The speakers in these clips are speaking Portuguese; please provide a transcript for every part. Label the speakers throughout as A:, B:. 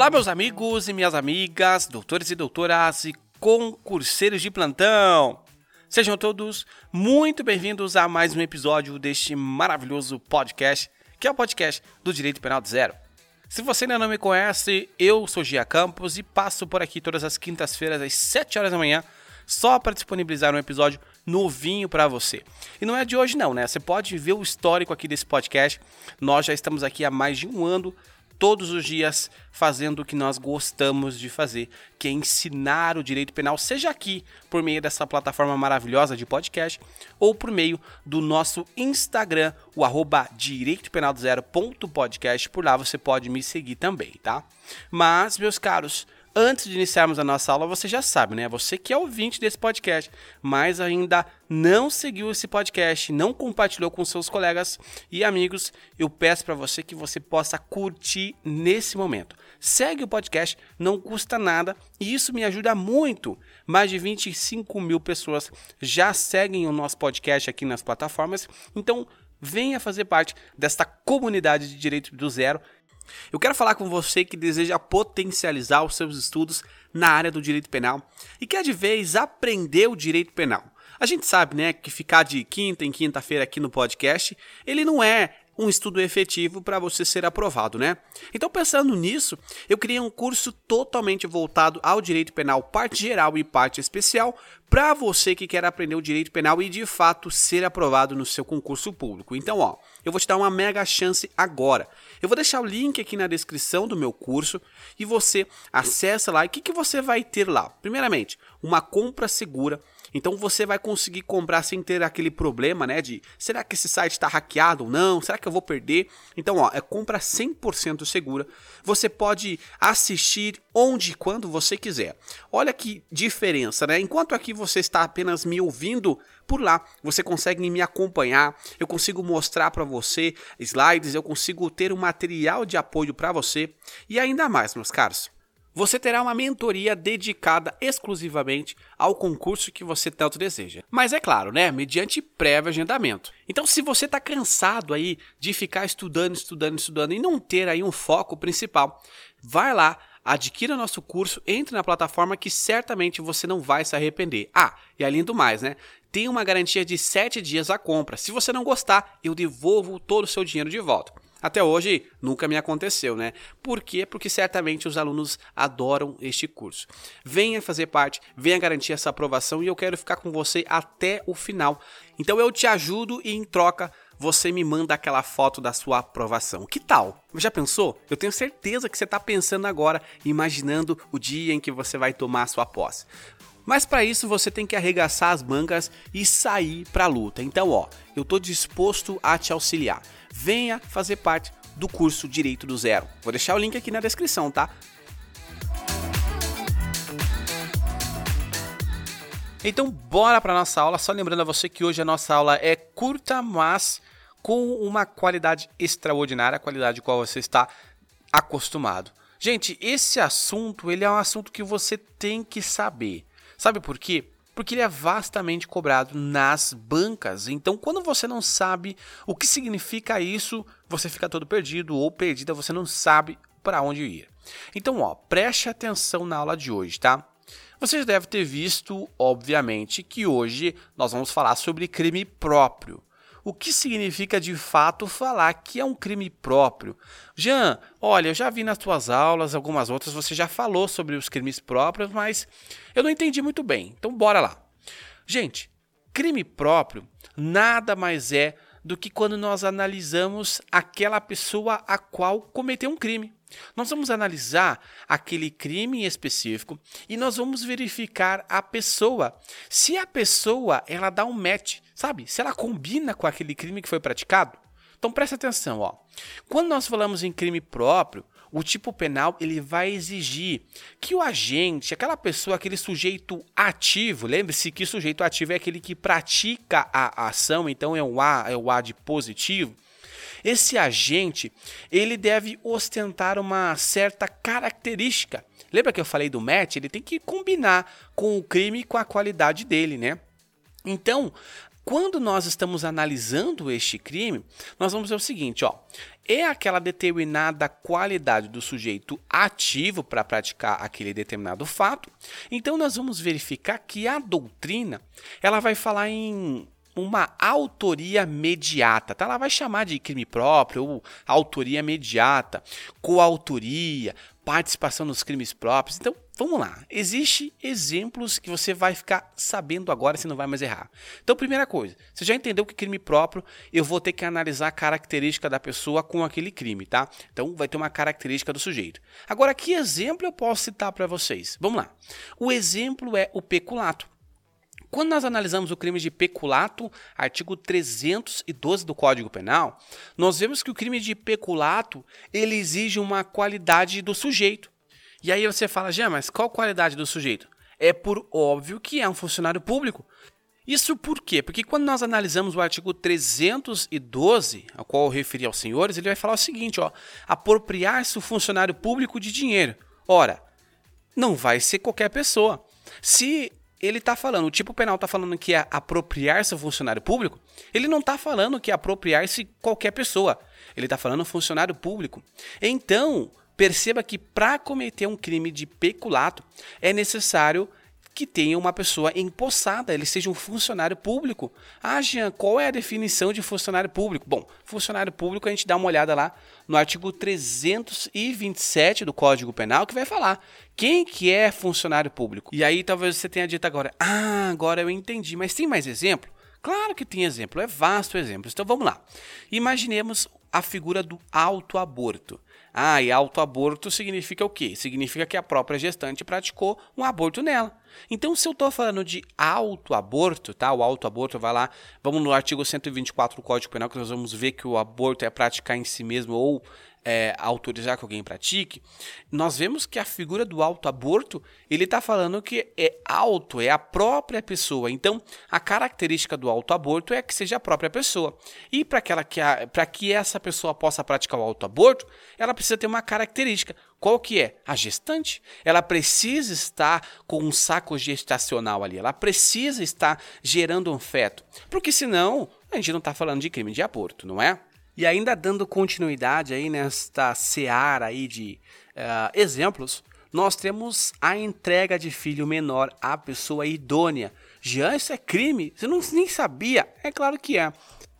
A: Olá, meus amigos e minhas amigas, doutores e doutoras e concurseiros de plantão. Sejam todos muito bem-vindos a mais um episódio deste maravilhoso podcast, que é o podcast do Direito Penal de Zero. Se você ainda não me conhece, eu sou Gia Campos e passo por aqui todas as quintas-feiras às 7 horas da manhã só para disponibilizar um episódio novinho para você. E não é de hoje não, né? Você pode ver o histórico aqui desse podcast. Nós já estamos aqui há mais de um ano todos os dias fazendo o que nós gostamos de fazer, que é ensinar o direito penal, seja aqui por meio dessa plataforma maravilhosa de podcast ou por meio do nosso Instagram, o arroba direitopenaldozero.podcast. Por lá você pode me seguir também, tá? Mas, meus caros, Antes de iniciarmos a nossa aula, você já sabe, né? Você que é ouvinte desse podcast, mas ainda não seguiu esse podcast, não compartilhou com seus colegas e amigos, eu peço para você que você possa curtir nesse momento. Segue o podcast, não custa nada e isso me ajuda muito. Mais de 25 mil pessoas já seguem o nosso podcast aqui nas plataformas, então venha fazer parte desta comunidade de direito do zero eu quero falar com você que deseja potencializar os seus estudos na área do direito penal e quer de vez aprender o direito penal. A gente sabe, né, que ficar de quinta em quinta-feira aqui no podcast, ele não é um estudo efetivo para você ser aprovado, né? Então, pensando nisso, eu criei um curso totalmente voltado ao direito penal, parte geral e parte especial, para você que quer aprender o direito penal e de fato ser aprovado no seu concurso público. Então, ó, eu vou te dar uma mega chance agora. Eu vou deixar o link aqui na descrição do meu curso e você acessa lá. E o que, que você vai ter lá? Primeiramente, uma compra segura então você vai conseguir comprar sem ter aquele problema, né? De será que esse site está hackeado ou não? Será que eu vou perder? Então, ó, é compra 100% segura. Você pode assistir onde e quando você quiser. Olha que diferença, né? Enquanto aqui você está apenas me ouvindo, por lá você consegue me acompanhar, eu consigo mostrar para você slides, eu consigo ter um material de apoio para você e ainda mais, meus caros. Você terá uma mentoria dedicada exclusivamente ao concurso que você tanto deseja. Mas é claro, né, mediante prévio agendamento. Então, se você está cansado aí de ficar estudando, estudando, estudando e não ter aí um foco principal, vai lá, adquira nosso curso, entre na plataforma que certamente você não vai se arrepender. Ah, e além do mais, né? Tem uma garantia de 7 dias a compra. Se você não gostar, eu devolvo todo o seu dinheiro de volta. Até hoje nunca me aconteceu, né? Por quê? Porque certamente os alunos adoram este curso. Venha fazer parte, venha garantir essa aprovação e eu quero ficar com você até o final. Então eu te ajudo e em troca você me manda aquela foto da sua aprovação. Que tal? Já pensou? Eu tenho certeza que você está pensando agora, imaginando o dia em que você vai tomar a sua posse. Mas para isso você tem que arregaçar as mangas e sair para a luta. Então, ó, eu estou disposto a te auxiliar venha fazer parte do curso Direito do Zero. Vou deixar o link aqui na descrição, tá? Então, bora para nossa aula. Só lembrando a você que hoje a nossa aula é curta, mas com uma qualidade extraordinária, a qualidade qual você está acostumado. Gente, esse assunto, ele é um assunto que você tem que saber. Sabe por quê? porque ele é vastamente cobrado nas bancas. Então, quando você não sabe o que significa isso, você fica todo perdido ou perdida, você não sabe para onde ir. Então, ó, preste atenção na aula de hoje, tá? Você já deve ter visto, obviamente, que hoje nós vamos falar sobre crime próprio o que significa de fato falar que é um crime próprio. Jean, olha, eu já vi nas tuas aulas, algumas outras, você já falou sobre os crimes próprios, mas eu não entendi muito bem. Então, bora lá. Gente, crime próprio nada mais é do que quando nós analisamos aquela pessoa a qual cometeu um crime. Nós vamos analisar aquele crime em específico e nós vamos verificar a pessoa. Se a pessoa ela dá um match, sabe? Se ela combina com aquele crime que foi praticado. Então presta atenção, ó. Quando nós falamos em crime próprio, o tipo penal ele vai exigir que o agente, aquela pessoa, aquele sujeito ativo, lembre-se que sujeito ativo é aquele que pratica a ação, então é o A, é o A de positivo. Esse agente, ele deve ostentar uma certa característica. Lembra que eu falei do match? Ele tem que combinar com o crime e com a qualidade dele, né? Então, Quando nós estamos analisando este crime, nós vamos ver o seguinte, ó. É aquela determinada qualidade do sujeito ativo para praticar aquele determinado fato. Então nós vamos verificar que a doutrina, ela vai falar em uma autoria mediata, tá? Ela vai chamar de crime próprio ou autoria mediata, coautoria, participação nos crimes próprios. Então, vamos lá. Existem exemplos que você vai ficar sabendo agora, você não vai mais errar. Então, primeira coisa, você já entendeu que crime próprio, eu vou ter que analisar a característica da pessoa com aquele crime, tá? Então, vai ter uma característica do sujeito. Agora, que exemplo eu posso citar para vocês? Vamos lá. O exemplo é o peculato. Quando nós analisamos o crime de peculato, artigo 312 do Código Penal, nós vemos que o crime de peculato ele exige uma qualidade do sujeito. E aí você fala, já, mas qual qualidade do sujeito? É por óbvio que é um funcionário público. Isso por quê? Porque quando nós analisamos o artigo 312, ao qual eu referi aos senhores, ele vai falar o seguinte, ó, apropriar-se o funcionário público de dinheiro. Ora, não vai ser qualquer pessoa. Se ele está falando, o tipo penal está falando que é apropriar-se ao funcionário público, ele não está falando que é apropriar-se qualquer pessoa. Ele está falando funcionário público. Então, perceba que para cometer um crime de peculato é necessário que tenha uma pessoa empossada, ele seja um funcionário público. Ah, Jean, qual é a definição de funcionário público? Bom, funcionário público a gente dá uma olhada lá no artigo 327 do Código Penal que vai falar quem que é funcionário público. E aí talvez você tenha dito agora, ah, agora eu entendi, mas tem mais exemplo? Claro que tem exemplo, é vasto exemplo. Então vamos lá. Imaginemos a figura do autoaborto. Ah, e autoaborto significa o quê? Significa que a própria gestante praticou um aborto nela. Então, se eu estou falando de autoaborto, tá? O autoaborto vai lá, vamos no artigo 124 do Código Penal, que nós vamos ver que o aborto é praticar em si mesmo ou é, autorizar que alguém pratique, nós vemos que a figura do auto-aborto, ele está falando que é auto, é a própria pessoa. Então, a característica do auto-aborto é que seja a própria pessoa. E para que, que, essa pessoa possa praticar o auto-aborto, ela precisa ter uma característica. Qual que é? A gestante. Ela precisa estar com um saco gestacional ali. Ela precisa estar gerando um feto. Porque senão, a gente não está falando de crime de aborto, não é? E ainda dando continuidade aí nesta seara aí de uh, exemplos, nós temos a entrega de filho menor à pessoa idônea. Já isso é crime? Você não, nem sabia? É claro que é.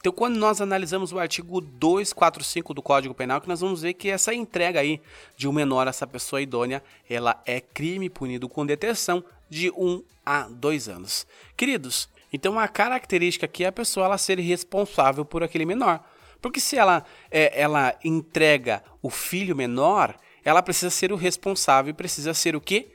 A: Então, quando nós analisamos o artigo 245 do Código Penal, que nós vamos ver que essa entrega aí de um menor a essa pessoa idônea, ela é crime punido com detenção de 1 um a 2 anos. Queridos, então a característica aqui é a pessoa ela ser responsável por aquele menor. Porque se ela, é, ela entrega o filho menor, ela precisa ser o responsável precisa ser o quê?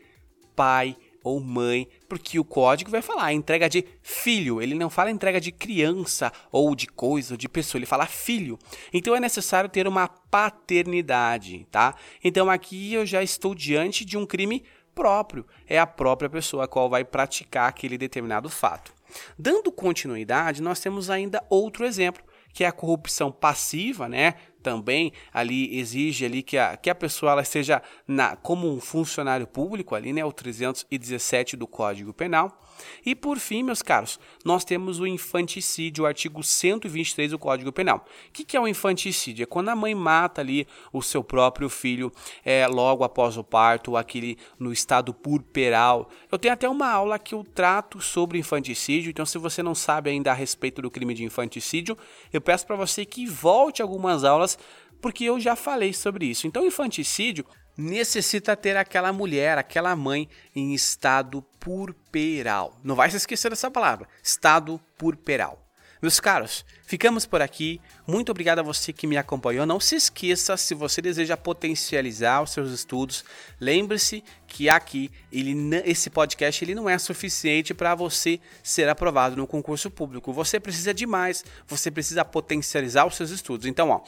A: Pai ou mãe, porque o código vai falar entrega de filho, ele não fala entrega de criança ou de coisa ou de pessoa, ele fala filho. Então é necessário ter uma paternidade, tá? Então aqui eu já estou diante de um crime próprio, é a própria pessoa a qual vai praticar aquele determinado fato. Dando continuidade, nós temos ainda outro exemplo, que é a corrupção passiva, né? Também ali exige ali que a, que a pessoa ela esteja na, como um funcionário público ali, né? O 317 do Código Penal. E por fim, meus caros, nós temos o infanticídio, o artigo 123 do Código Penal. O que, que é o infanticídio? É quando a mãe mata ali o seu próprio filho é, logo após o parto, aquele no estado purperal. Eu tenho até uma aula que eu trato sobre infanticídio, então se você não sabe ainda a respeito do crime de infanticídio, eu peço para você que volte algumas aulas, porque eu já falei sobre isso. Então, infanticídio necessita ter aquela mulher, aquela mãe em estado purperal. Não vai se esquecer dessa palavra, estado purperal. Meus caros, ficamos por aqui. Muito obrigado a você que me acompanhou. Não se esqueça, se você deseja potencializar os seus estudos, lembre-se que aqui ele, esse podcast ele não é suficiente para você ser aprovado no concurso público. Você precisa de mais, você precisa potencializar os seus estudos. Então, ó,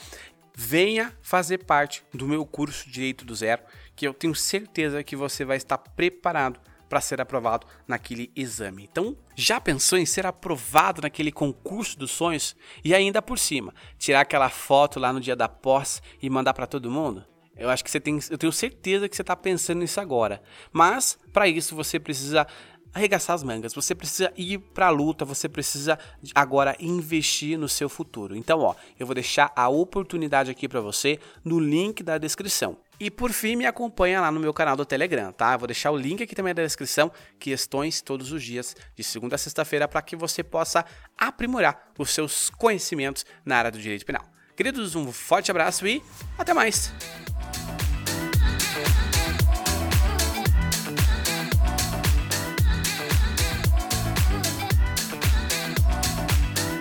A: venha fazer parte do meu curso Direito do Zero, que eu tenho certeza que você vai estar preparado para ser aprovado naquele exame. Então, já pensou em ser aprovado naquele concurso dos sonhos e ainda por cima tirar aquela foto lá no dia da posse e mandar para todo mundo? Eu acho que você tem, eu tenho certeza que você está pensando nisso agora. Mas para isso você precisa arregaçar as mangas, você precisa ir para a luta, você precisa agora investir no seu futuro. Então, ó, eu vou deixar a oportunidade aqui para você no link da descrição. E por fim, me acompanha lá no meu canal do Telegram, tá? Eu vou deixar o link aqui também na descrição, questões todos os dias, de segunda a sexta-feira, para que você possa aprimorar os seus conhecimentos na área do direito penal. Queridos, um forte abraço e até mais!